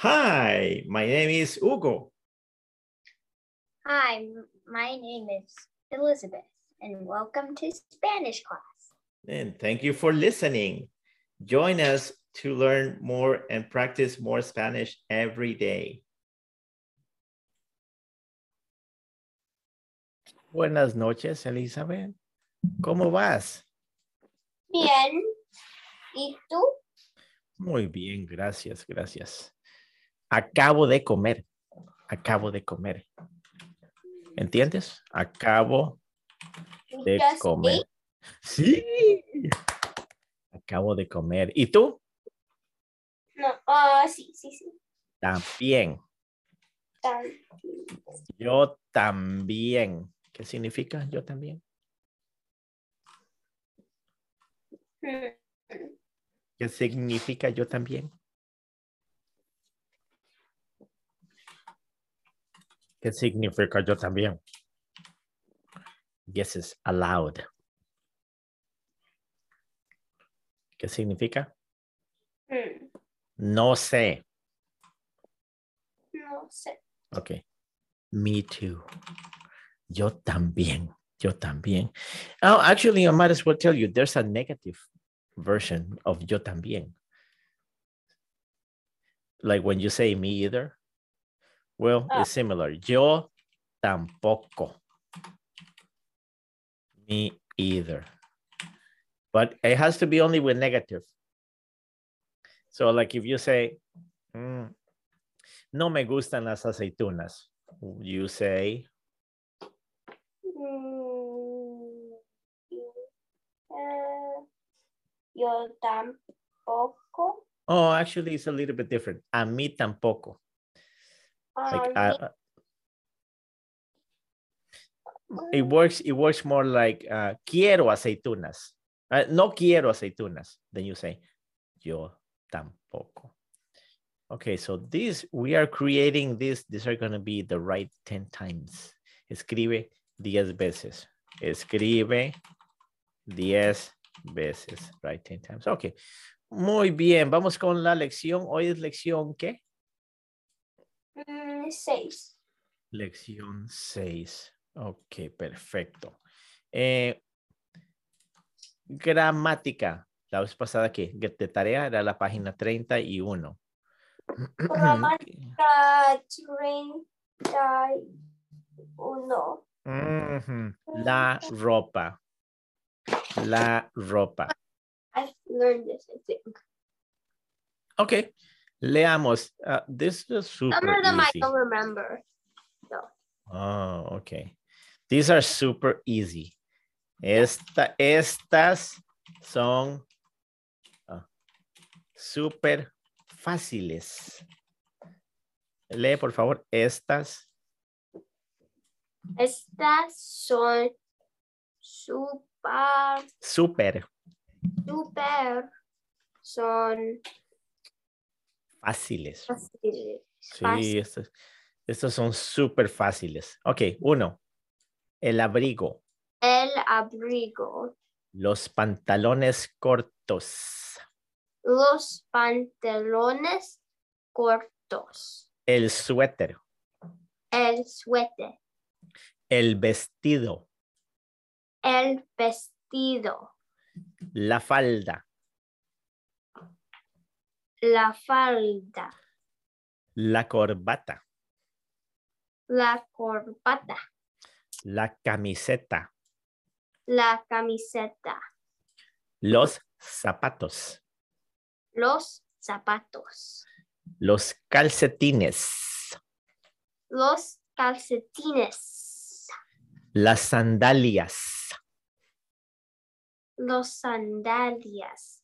Hi, my name is Hugo. Hi, my name is Elizabeth, and welcome to Spanish class. And thank you for listening. Join us to learn more and practice more Spanish every day. Buenas noches, Elizabeth. ¿Cómo vas? Bien. ¿Y tú? Muy bien, gracias, gracias. Acabo de comer. Acabo de comer. ¿Entiendes? Acabo de comer. Sí. Acabo de comer. ¿Y tú? No, ah, sí, sí, sí. También. Yo también. ¿Qué significa yo también? Hmm. ¿Qué significa yo también? ¿Qué significa yo también? Guesses aloud. ¿Qué significa? Hmm. No sé. No sé. Ok. Me too. Yo también. Yo también. Oh, actually, I might as well tell you there's a negative version of yo también. Like when you say me either. Well, Ah. it's similar. Yo tampoco. Me either. But it has to be only with negative. So like if you say, "Mm, no me gustan las aceitunas, you say, Mm, eh, yo tampoco. oh, actually it's a little bit different. A mí tampoco. Like uh, it works, it works more like uh, quiero aceitunas. Uh, no quiero aceitunas. Then you say, yo tampoco. Okay, so this, we are creating this, these are gonna be the right 10 times. Escribe 10 veces. Escribe 10 veces, right? 10 times. Okay. Muy bien, vamos con la lección. Hoy es lección, ¿qué? Mm, seis. Lección 6. Ok, perfecto. Eh, gramática. La vez pasada que de tarea era la página 31. Gramática treinta y uno. Ujú, La ropa. La ropa. I've learned this, I think. Ok, leamos. Uh, this is super Some of them I easy. don't remember. Oh, okay. These are super easy. Esta, estas son ah, super fáciles. Lee, por favor, estas. Estas son super, Super super, son fáciles. fáciles. Sí, estos, estos son súper fáciles. Ok, uno. El abrigo. El abrigo, Los pantalones cortos. los pantalones cortos, El suéter. el suéter, El vestido. el vestido, La falda. La falda, La corbata. la corbata, La camiseta. la camiseta, Los zapatos. los zapatos, Los calcetines. los calcetines, Las sandalias. los sandalias.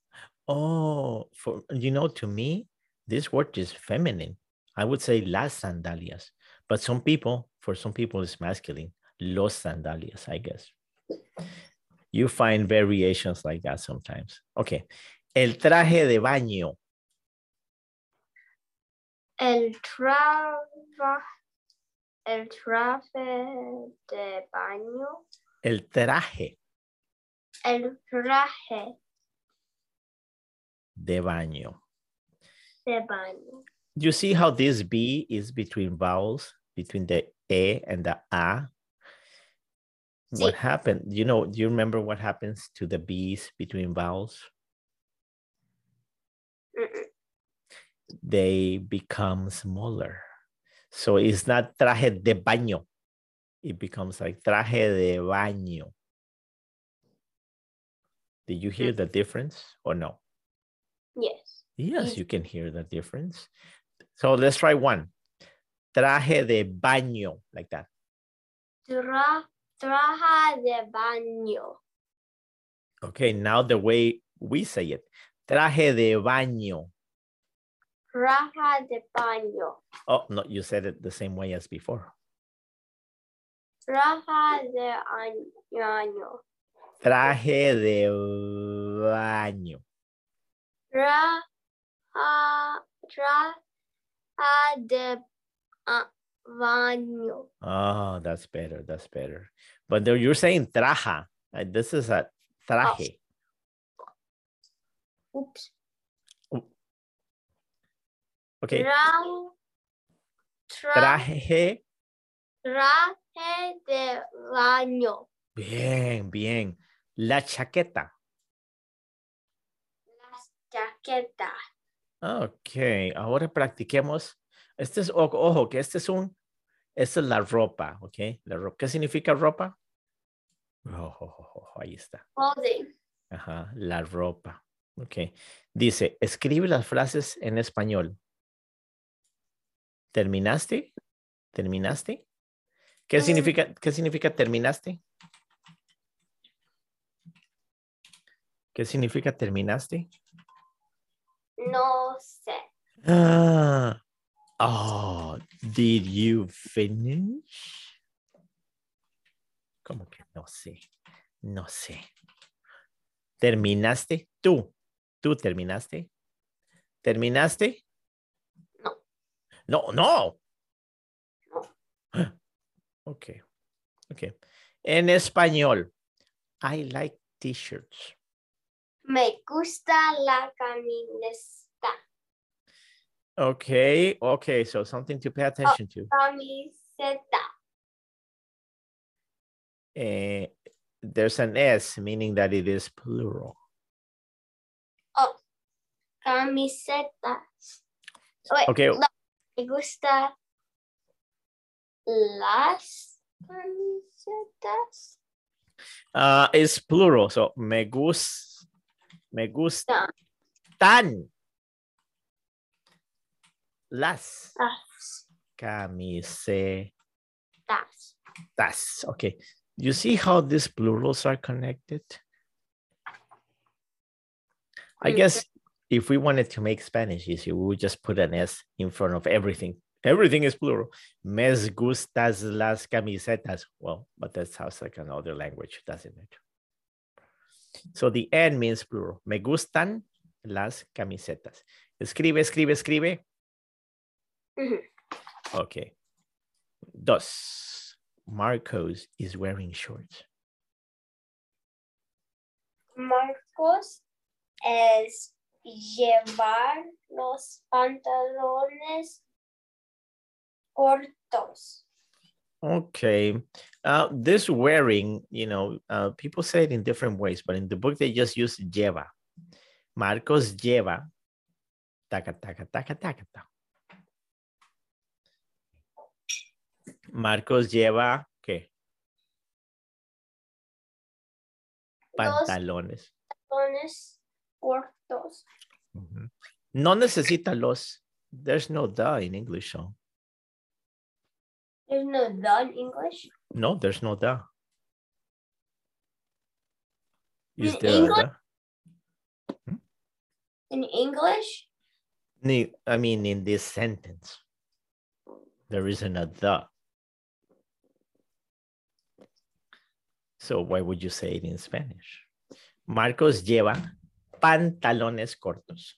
Oh, for you know, to me, this word is feminine. I would say las sandalias, but some people, for some people, it's masculine. Los sandalias, I guess. You find variations like that sometimes. Okay. El traje de baño. El traba, el traje de baño, El traje el traje de baño. de baño. you see how this B is between vowels, between the E and the A? What happened? You know, do you remember what happens to the B's between vowels? Mm-mm. They become smaller. So it's not traje de baño. It becomes like traje de baño. Did you hear mm. the difference or no? Yes. Yes, you can hear the difference. So let's try one. Traje de baño, like that. Tra traja de baño. Okay, now the way we say it. Traje de baño. Traja de baño. Oh, no, you said it the same way as before. Traja de baño. Traje de baño. Traja, traja de ah, baño. Oh, that's better. That's better. But there you're saying traja. This is a traje. Oops. Okay. Tra, Traje. traje de baño. Bien, bien. La chaqueta. Chaquetas. Ok, ahora practiquemos. Este es, ojo, que este es un, esta es la ropa, ok. La ropa. ¿Qué significa ropa? Ojo, ahí está. Clothing. Ajá, la ropa. Ok. Dice, escribe las frases en español. ¿Terminaste? ¿Terminaste? ¿Qué Mm. significa, qué significa terminaste? ¿Qué significa terminaste? No sé. Ah, oh, did you finish? ¿Cómo que no sé? No sé. ¿Terminaste? Tú. ¿Tú terminaste? ¿Terminaste? No. No, no. No. Ok. Ok. En español. I like t-shirts. Me gusta la camiseta. Okay. Okay. So something to pay attention to. Camiseta. Eh, there's an S, meaning that it is plural. Oh, camisetas. Wait, Okay. la- me gusta las camisetas. Uh, it's plural. So me gus, me gusta. Tan. las las, camisetas. Okay. You see how these plurals are connected? I Mm. guess if we wanted to make Spanish easy, we would just put an S in front of everything. Everything is plural. Me gustas las camisetas. Well, but that sounds like another language, doesn't it? So the N means plural. Me gustan las camisetas. Escribe, escribe, escribe. Okay. Dos. Marcos is wearing shorts. Marcos es llevar los pantalones cortos. Okay. Uh, this wearing, you know, uh, people say it in different ways, but in the book they just use lleva. Marcos lleva. Taca, taca, taca, taca, ta. Marcos lleva, ¿qué? Pantalones. pantalones cortos. No necesita los. There's no the in English, so. There's no the in English. No, there's no the. Is In there a English? the? Hmm? In English, Ne- I mean, in this sentence, there isn't a the. So why would you say it in Spanish? Marcos lleva pantalones cortos.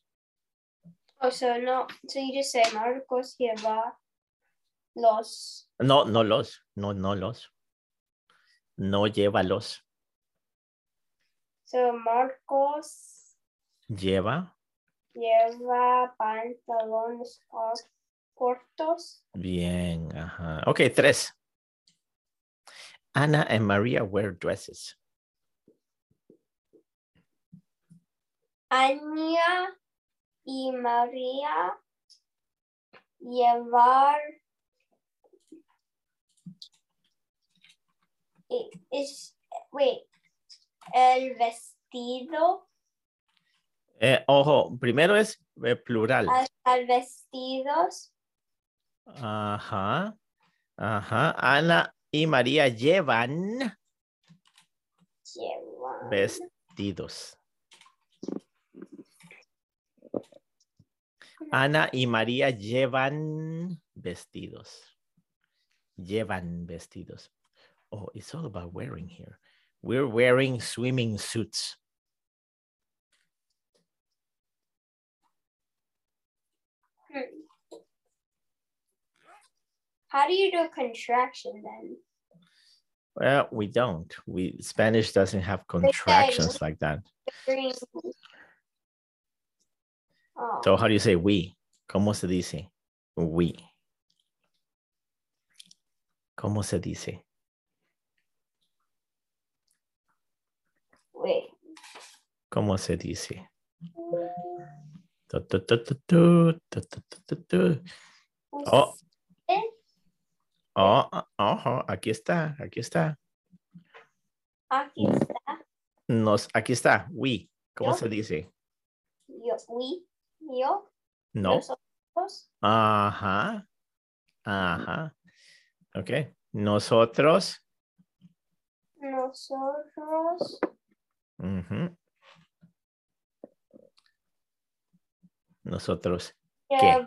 oh, so no, so you just say Marcos lleva los No, no los, no, no los. No lleva los. So Marcos Lleva lleva pantalones cortos. Bien, ajá. Ok, tres. Anna and Maria wear dresses. Anya y María llevar is wait el vestido Eh, ojo, primero es eh, plural. al vestidos Ajá. Ajá. Ana y María llevan llevan vestidos. Ana y María llevan vestidos. Llevan vestidos. Oh, it's all about wearing here. We're wearing swimming suits. Hmm. How do you do a contraction then? Well, we don't. We Spanish doesn't have contractions like that. Oh, So how do you say we? ¿Cómo se dice? We. ¿Cómo se dice? ¿Cómo se dice? Oh. Oh, ah, ojo, aquí está, aquí está. Aquí mm. está. Nos, aquí está, we. ¿Cómo se dice? Yo, we, yo. No. Nosotros. Ajá. Ajá. Ok. Nosotros. Nosotros. Nosotros. llevan,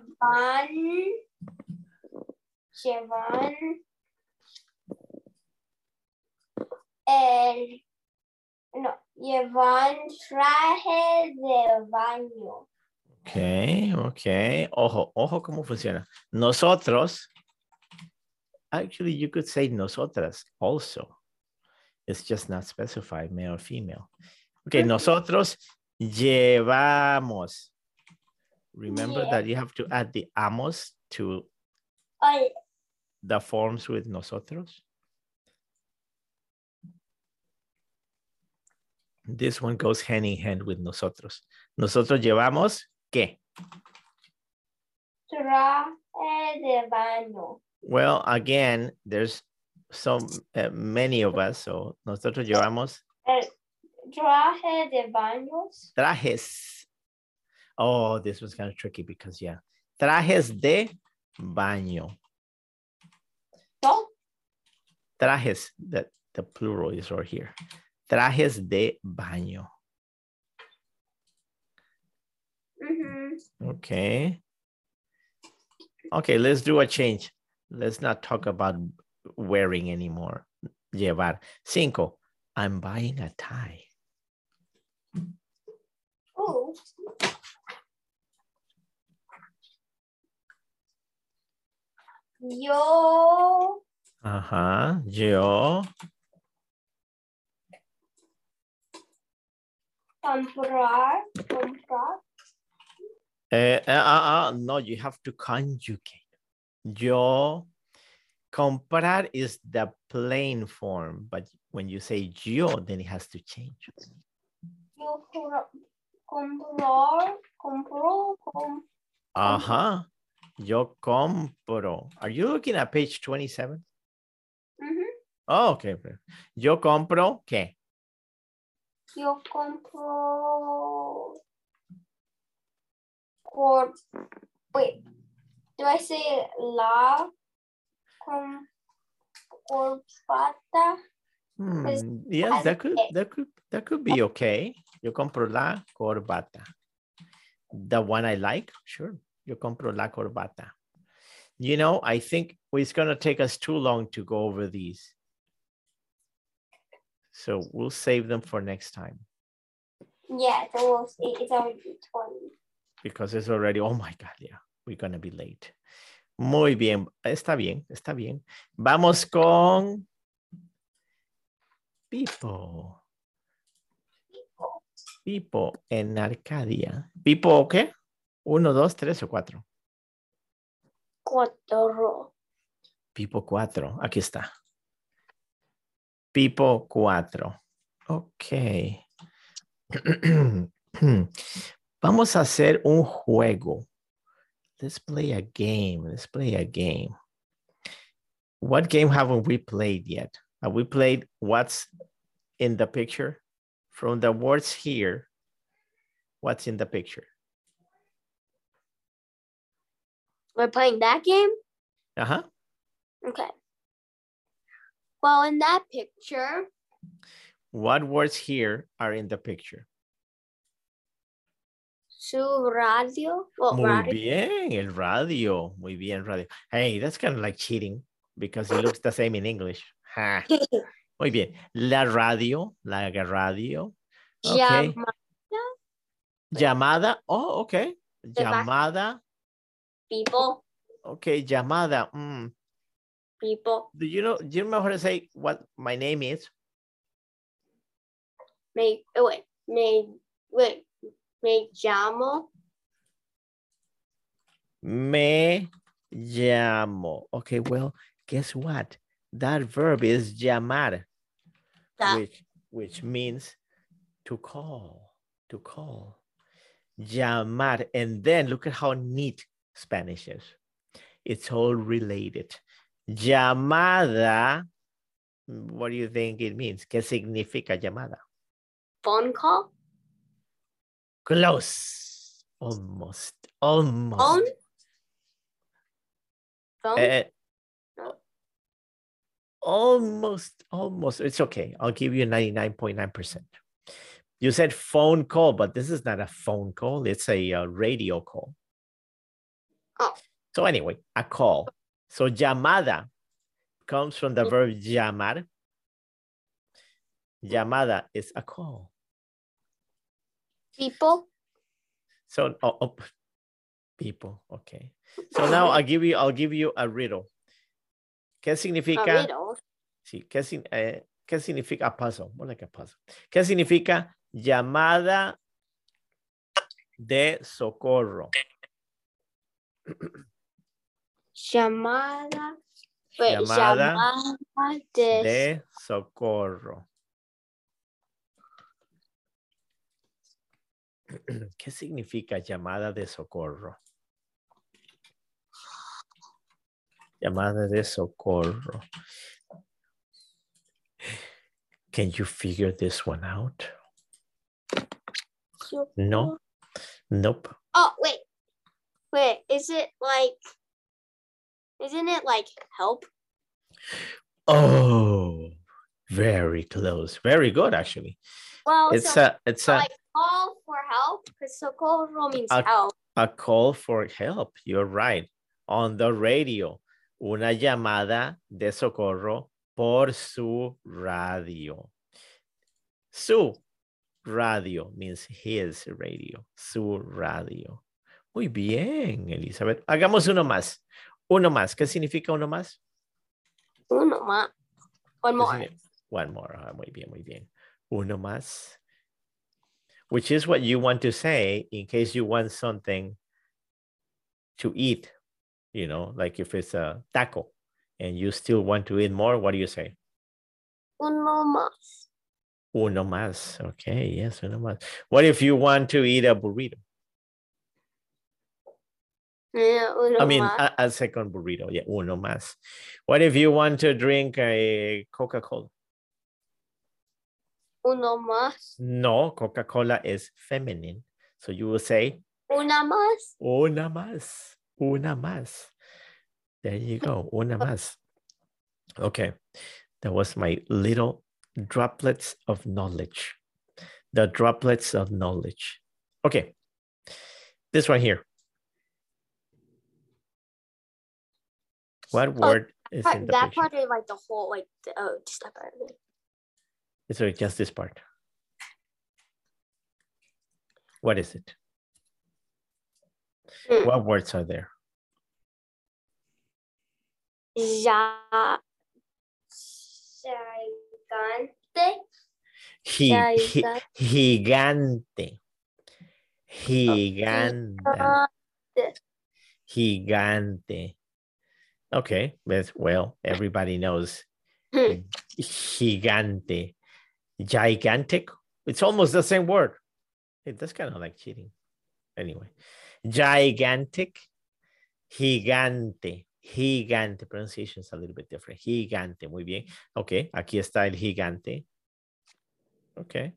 llevan el, no, llevan traje de baño. Ok, ok. Ojo, ojo cómo funciona. Nosotros. Actually, you could say nosotras also. It's just not specified, male or female. Okay, Ujú. nosotros llevamos. Remember Yeah. that you have to add the amos to Ay, the forms with nosotros. This one goes hand in hand with nosotros. Nosotros llevamos qué? traje de baño. Well, again, there's so uh, many of us, so nosotros llevamos El traje de baños. trajes. Oh, this was kind of tricky because yeah, trajes de baño. No, Trajes, that the plural is right here. Trajes de baño. ujú. Okay. Okay, let's do a change. Let's not talk about wearing anymore. Llevar. Cinco. I'm buying a tie. Ooh. Yo Ajá. Yo. comprar, comprar, Eh, uh, uh, uh, no, you have to conjugate. Yo. Comprar is the plain form, but when you say yo, then it has to change. yo compro, comprar, compro, com, Ajá. Yo compro. Are you looking at page 27? ujú. Oh, okay. Yo compro, ¿qué? yo compro por, wait, do I say la com, corbata? Hmm, yes, that could, that could, that could be okay. Yo compro la corbata. The one I like, sure. Yo compro la corbata. You know, I think it's gonna take us too long to go over these. So we'll save them for next time Yeah, it's almost, it- it's already 20. because it's already, oh my God, yeah, we're gonna be late. Muy bien, está bien, está bien. Vamos con Pipo. Pipo en Arcadia. Pipo, ¿qué? Uno, dos, tres o cuatro. cuatro. Pipo 4. Aquí está. Pipo 4. Ok. Vamos a hacer un juego. Let's play a game. Let's play a game. What game haven't we played yet? Have we played what's in the picture? From the words here, what's in the picture? We're playing that game? Uh-huh. Okay. Well, in that picture, What words here are in the picture? su radio. Well, Muy radio. bien, el radio. Muy bien, radio. Hey, that's kind of like cheating because it looks the same in English. Ha. Muy bien. La radio, la radio. Okay. Llama- Llamada. Oh, okay. Llamada. People, Okay, llamada. Mm. people. Do you know, do you remember how to say what my name is? Me, oh, wait, me, wait, me llamo. Me llamo. Okay, well, guess what? That verb is llamar, Da- which, which means to call, to call. Llamar. And then look at how neat Spanish is. It's all related. Llamada. What do you think it means? ¿Qué significa llamada? phone call. Close. Almost. Almost. Phone. Phone. Eh, No. almost, almost. It's okay. I'll give you 99.9%. You said phone call, but this is not a phone call. It's a uh, radio call. Oh. So anyway, a call. So llamada comes from the verb llamar. Llamada is a call. people. So oh, oh, people, okay. So now I'll give you, I'll give you a riddle. ¿Qué significa? riddle. Sí, ¿qué, eh, ¿qué significa a puzzle? More like a puzzle. ¿Qué significa llamada de socorro? Llamada. Llamada de, De socorro. ¿Qué significa llamada de socorro? Llamada de socorro. Can you figure this one out? No. Nope. Oh, wait. Wait, is it like, isn't it like help? Oh, very close. Very good, actually. Well, It's so, a it's a like call for help because socorro means A- help. a call for help. You're right. On the radio, una llamada de socorro por su radio. Su radio means his radio. Su radio. Muy bien, Elizabeth. Hagamos uno más. Uno más. ¿Qué significa uno más? Uno más. One ¿Qué more. One more. Ah, muy bien, muy bien. Uno más. Which is what you want to say in case you want something to eat. You know, like if it's a taco and you still want to eat more, what do you say? Uno más. Uno más. Okay, yes, uno más. What if you want to eat a burrito? Yeah, I mean, más. a, a second burrito. Yeah, uno más. What if you want to drink a Coca-Cola? uno más. No, Coca-Cola is feminine. So you will say Una más. Una más. Una más. There you go. Una más. Okay. That was my little droplets of knowledge. The droplets of knowledge. Okay. This one here. What word is Part- in the that picture? part is like the whole, like, the, oh, just that part of it. Sorry, just this part. What is it? Hmm. What words are there? Ya. Gigante. Gi- gi- gigante. Gigante. Gigante. Okay, well, everybody knows Hmm. gigante, gigantic. It's almost the same word. It that's kind of like cheating. Anyway, gigantic, gigante, gigante. Pronunciation is a little bit different. Gigante, muy bien. Ok, aquí está el gigante. Ok.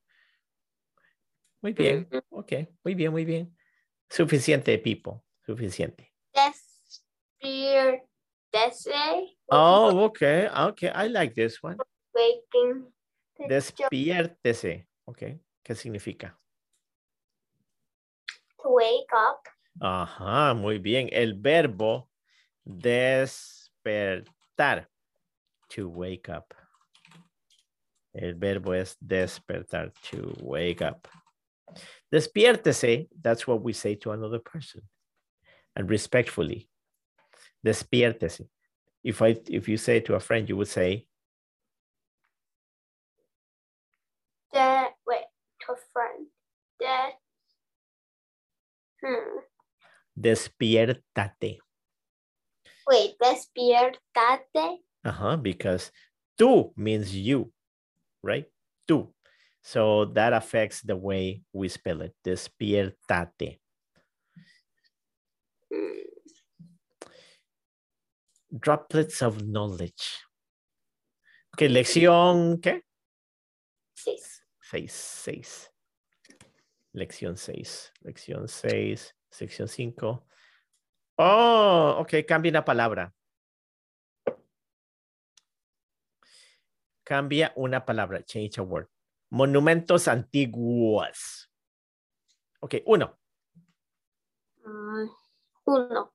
Muy bien. Ok, muy bien, muy bien. Suficiente, people. Suficiente. Despiértese. Oh, okay, okay. I like this one. Waking. Despiértese. Ok, ¿qué significa? To wake up. Ajá, muy bien. El verbo despertar. To wake up. El verbo es despertar. To wake up. Despiértese. That's what we say to another person. And respectfully. Despiértese. If I if you say to a friend, you would say, De, wait, to a friend. De, hmm. despiértate. Wait, despiértate. Uh-huh, because tú means you, right? Tú. So that affects the way we spell it. Despiértate. Hmm. Droplets of knowledge. Okay, lección, ¿qué? Six. Seis, seis. Lección seis. Lección seis. Sección cinco. Oh, ok, cambia una palabra. Cambia una palabra. Change a word. Monumentos antiguos. Ok, uno. Mm, Uno.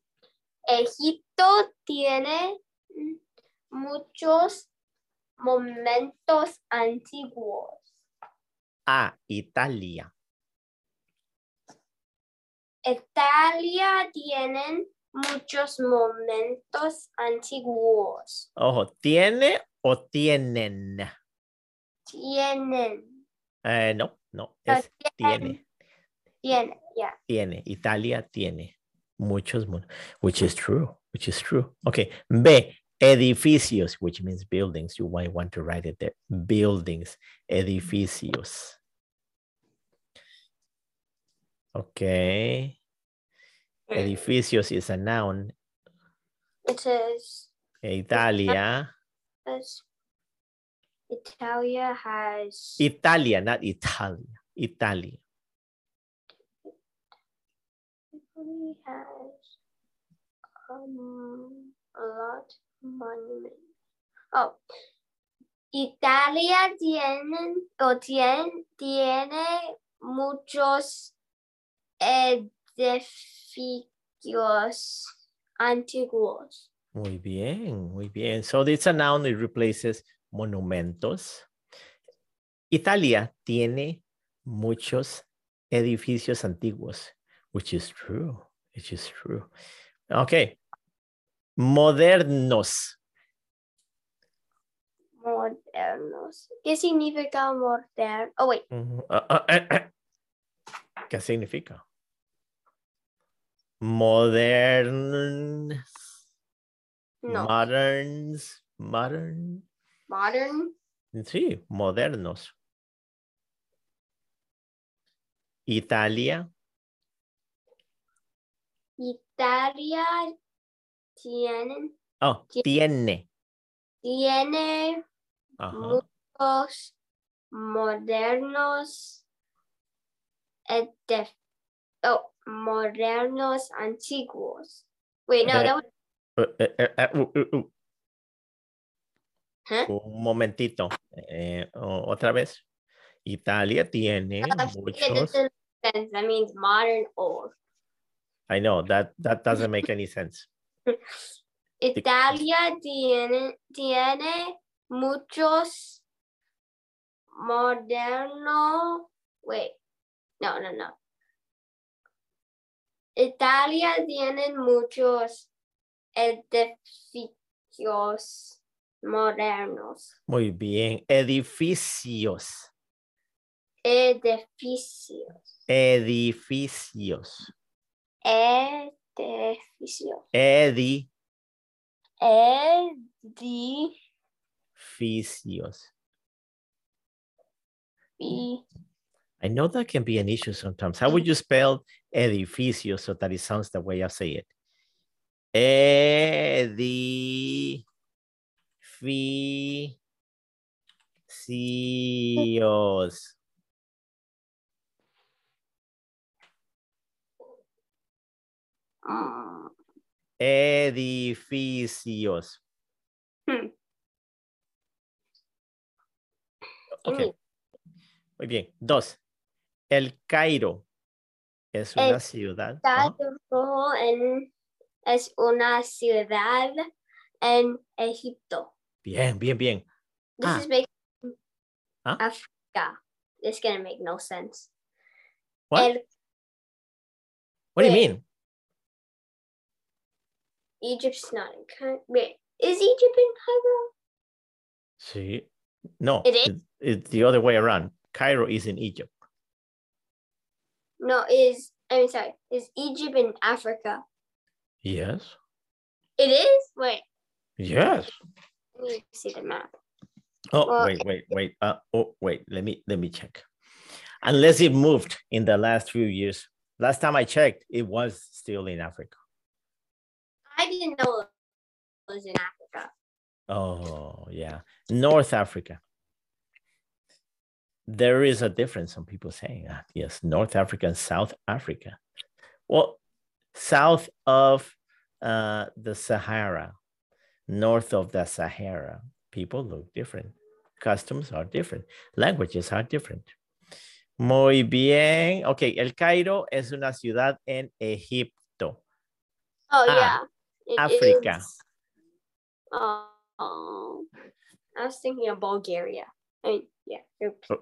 Egipto tiene muchos momentos antiguos. A, Italia. Italia tiene muchos momentos antiguos. Ojo, ¿tiene o tienen? Tienen. Eh, no, no, es tiene. Tiene, ya. Tiene. Italia tiene muchos, which is true, which is true. Okay. B, edificios, which means buildings. You might want to write it there. Buildings, edificios. Okay. Eh. Edificios is a noun. It is. Italia. Italia has Italia, not Italia. Italia. Has um, a lot. Oh, Italia tiene o tiene, muchos edificios antiguos. Muy bien, muy bien. So it's a noun, it replaces monumentos. Italia tiene muchos edificios antiguos, which is true, which is true. Okay. Modernos. Modernos. ¿Qué significa moderno? Oh, wait. Ah, ah, eh, eh. ¿Qué significa? Modern. No. Moderns. Modern. Modern. Sí, modernos. Italia. Italia tiene, Oh, Tie- tiene. tiene Ajá. muchos modernos edif- oh, modernos antiguos. Wait, no, Eh, that was, Eh, eh, eh, eh, uh, uh, uh, huh? Un momentito. Eh, otra vez. Italia tiene It muchos. That means modern old. I know that that doesn't make any sense. Italia tiene, tiene muchos moderno. Wait, no, no, no. Italia tiene muchos edificios modernos. Muy bien. Edificios. Edificios. Edificios. Edificios. Edi. Edificios. Edifi- I know that can be an issue sometimes. How would you spell edificio so that it sounds the way I say it? Edificios. Mm, Edificios. Hmm. Ok, muy bien. Dos. El Cairo es una El ciudad. Cairo en- es una ciudad en Egipto. Bien, bien, bien. This Ah. is making Huh? Africa. It's gonna make no sense. What? El What do you mean? Egypt's not in Cairo. Wait, is Egypt in Cairo? See, No, It is? it's the other way around. Cairo is in Egypt. No, is I'm sorry. Is Egypt in Africa? Yes. It is. Wait, Yes. let me see the map. Oh, Well, wait, wait, wait. Uh, oh, wait. Let me let me check. Unless it moved in the last few years. Last time I checked, it was still in Africa. Didn't know it was in Africa. Oh, yeah. North Africa. There is a difference. Some people saying that. Yes, North Africa and South Africa. Well, south of uh, the Sahara, north of the Sahara, people look different. Customs are different. Languages are different. Muy bien. Ok, El Cairo es una ciudad en Egipto. Oh Ah, yeah, it Africa. is. Oh, I was thinking of Bulgaria. I mean, yeah. Oh.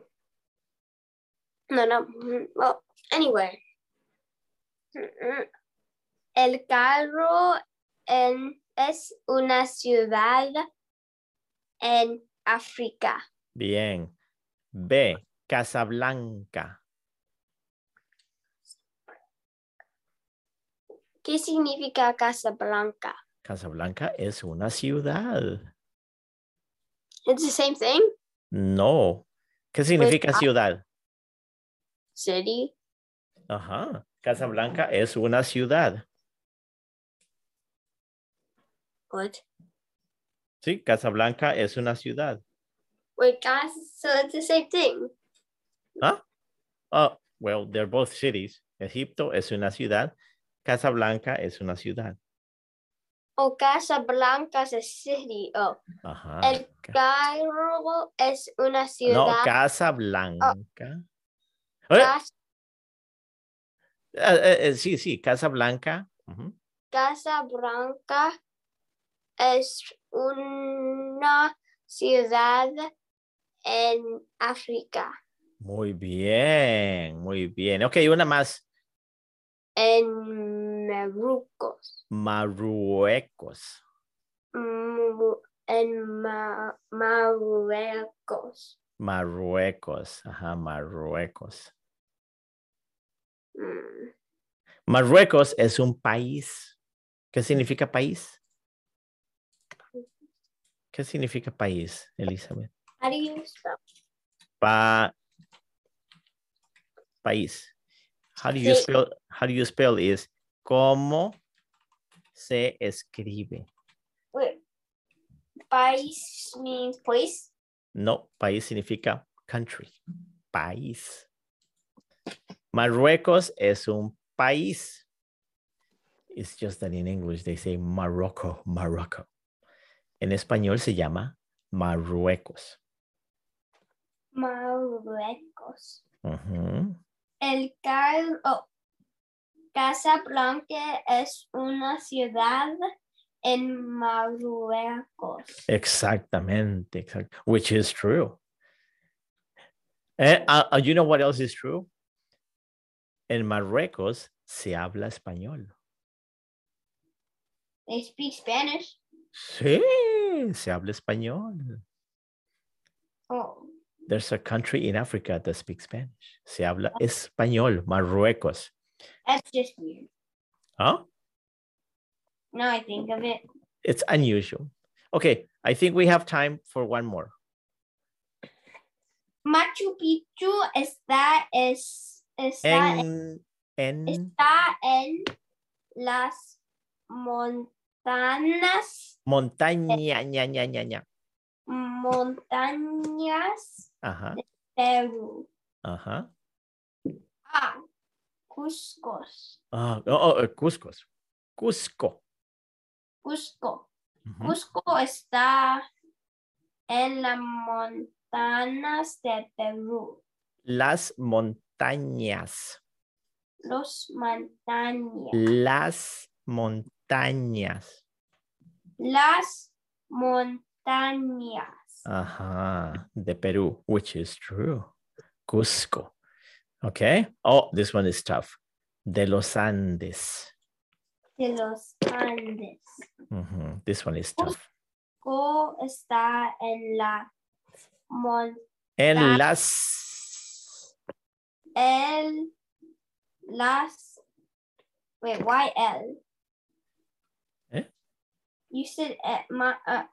No, no. mm, Well, anyway. El Cairo en, es una ciudad en África. Bien. B, Casablanca. ¿Qué significa Casablanca? Casablanca es una ciudad. It's the same thing. No. ¿Qué significa ah. ciudad? City. Ajá. Casablanca es una ciudad. What? Sí, Casablanca es una ciudad. Wait, guys. So it's the same thing. ¿Ah? Oh, well, they're both cities. Egipto es una ciudad. Casablanca es una ciudad. Oh, Casablanca a city. Oh, Ajá. El Ca- Cairo es una No, ciudad. Casablanca. Eh, Cas- eh, eh, sí, sí, Casablanca. Ujú. Casablanca es una ciudad en África, Muy bien, muy bien. Ok, una más. En Marruecos. Marruecos. En Ma- Marruecos. Marruecos. Ajá, Marruecos. Mm. Marruecos es un país. ¿Qué significa país? ¿Qué significa país, Elizabeth? Pa país. How do you Sí. spell? How do you spell is cómo se escribe? Wait. País means place. No, país significa country. País. Marruecos es un país. It's just that in English they say Morocco, Morocco. En español se llama Marruecos. Marruecos. Ujú. El Cairo, oh, Casablanca es una ciudad en Marruecos. Exactamente, exact- which is true. And uh, uh, you know what else is true? En Marruecos se habla español. They speak Spanish. Sí, se habla español. Oh, There's a country in Africa that speaks Spanish. Se habla español, Marruecos. that's just weird. ¿Ah? Now I think of it. It's unusual. Okay, I think we have time for one more. Machu Picchu está, es, está, En, en, está en las montañas, montaña, ña, ña, ña, ña. Montañas Ajá, Perú. ajá. Ah, Cusco. Ah, oh, oh, eh, Cusco. Cusco. Cusco. Cusco está en las montañas de Perú. Las montañas. Los montañas. Las montañas. Las montañas. Ajá, de Peru, which is true. Cusco. Okay. Oh, this one is tough. De los Andes. de los Andes. Mhm, This one is tough. Cusco está en la mon En las. el las wait why L? Eh? You said uh, my uh,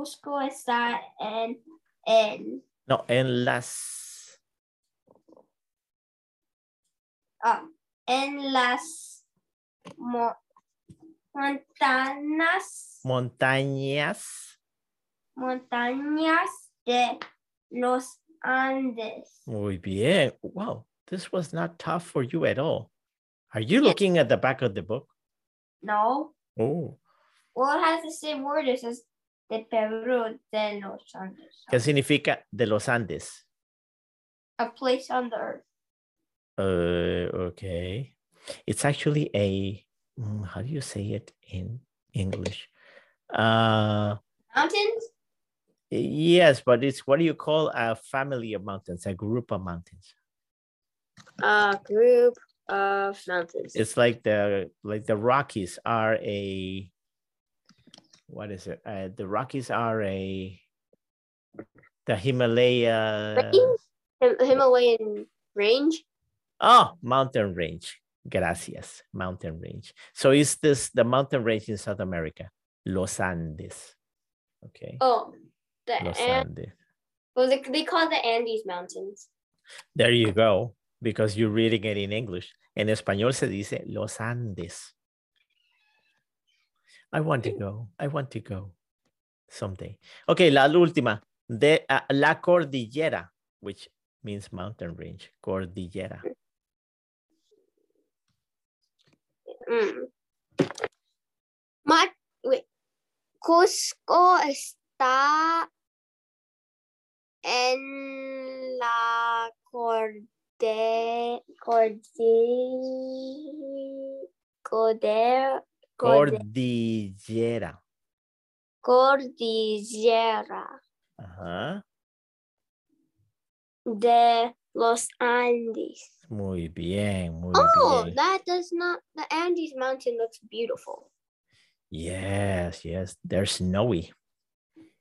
Cusco está en el No, en las. ah, en las mo montañas Montañas. montañas de los Andes. Muy bien. Wow, this was not tough for you at all. Are you Yeah. looking at the back of the book? No, Oh, well it has the same word. It says de Peru de los Andes. ¿qué significa de los Andes? A place on the earth. Uh, okay. It's actually a, mm, how do you say it in English? Uh, Mountains? yes, but it's what do you call a family of mountains, a group of mountains? A group of mountains. It's like the like the Rockies are a what is it? Uh, the Rockies are a the Himalaya. Him- Himalayan range. Oh, mountain range. Gracias, mountain range. So is this the mountain range in South America? Los Andes. Okay. Oh, the Los and Andes. well, they, they call the Andes Mountains. There you go, because you're reading it in English. En español se dice Los Andes. I want to go. I want to go someday. Okay, la última. De ah, la cordillera, which means mountain range. Cordillera. Mm. Ma wait. Cusco está en la corde, corde, corde, corde, Cordillera. cordillera Ajá. de los Andes. Muy bien, muy Oh, bien. that does not. The Andes mountain looks beautiful. Yes, yes. They're snowy.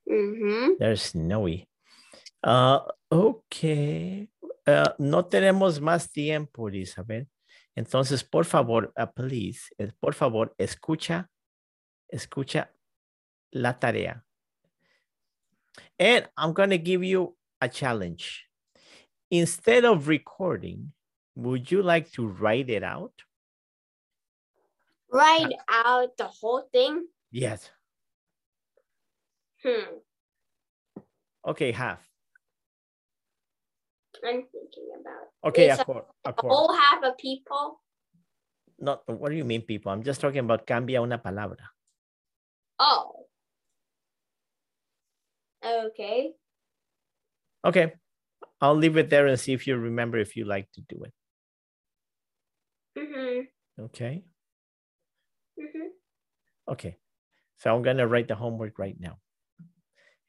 Mm-hmm. They're snowy. Ah, ok. Ah, no tenemos más tiempo, Elizabeth. Entonces, por favor, ah, please, eh, por favor, escucha, escucha la tarea. And I'm going to give you a challenge. Instead of recording, would you like to write it out? Write out the whole thing. Yes. Hmm. Okay, half. I'm thinking about. Okay, It's a a- quart. A a whole half of people. Not what do you mean, people? I'm just talking about cambia una palabra. Oh. Okay. Okay. I'll leave it there and see if you remember if you like to do it. Mm-hmm. Okay. Mm-hmm. Okay. So I'm going to write the homework right now.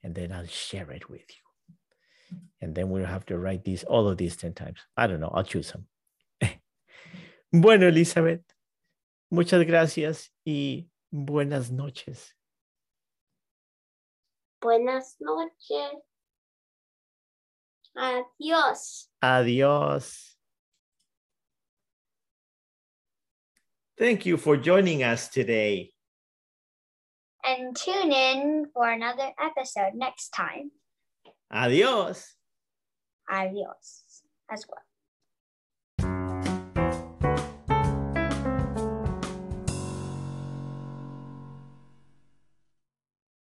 And then I'll share it with you. And then we'll have to write these, all of these 10 times. I don't know. I'll choose some. bueno, Elizabeth. Muchas gracias y buenas noches. Buenas noches. Adiós. Adios. Thank you for joining us today. And tune in for another episode next time. Adiós. Adiós. As well.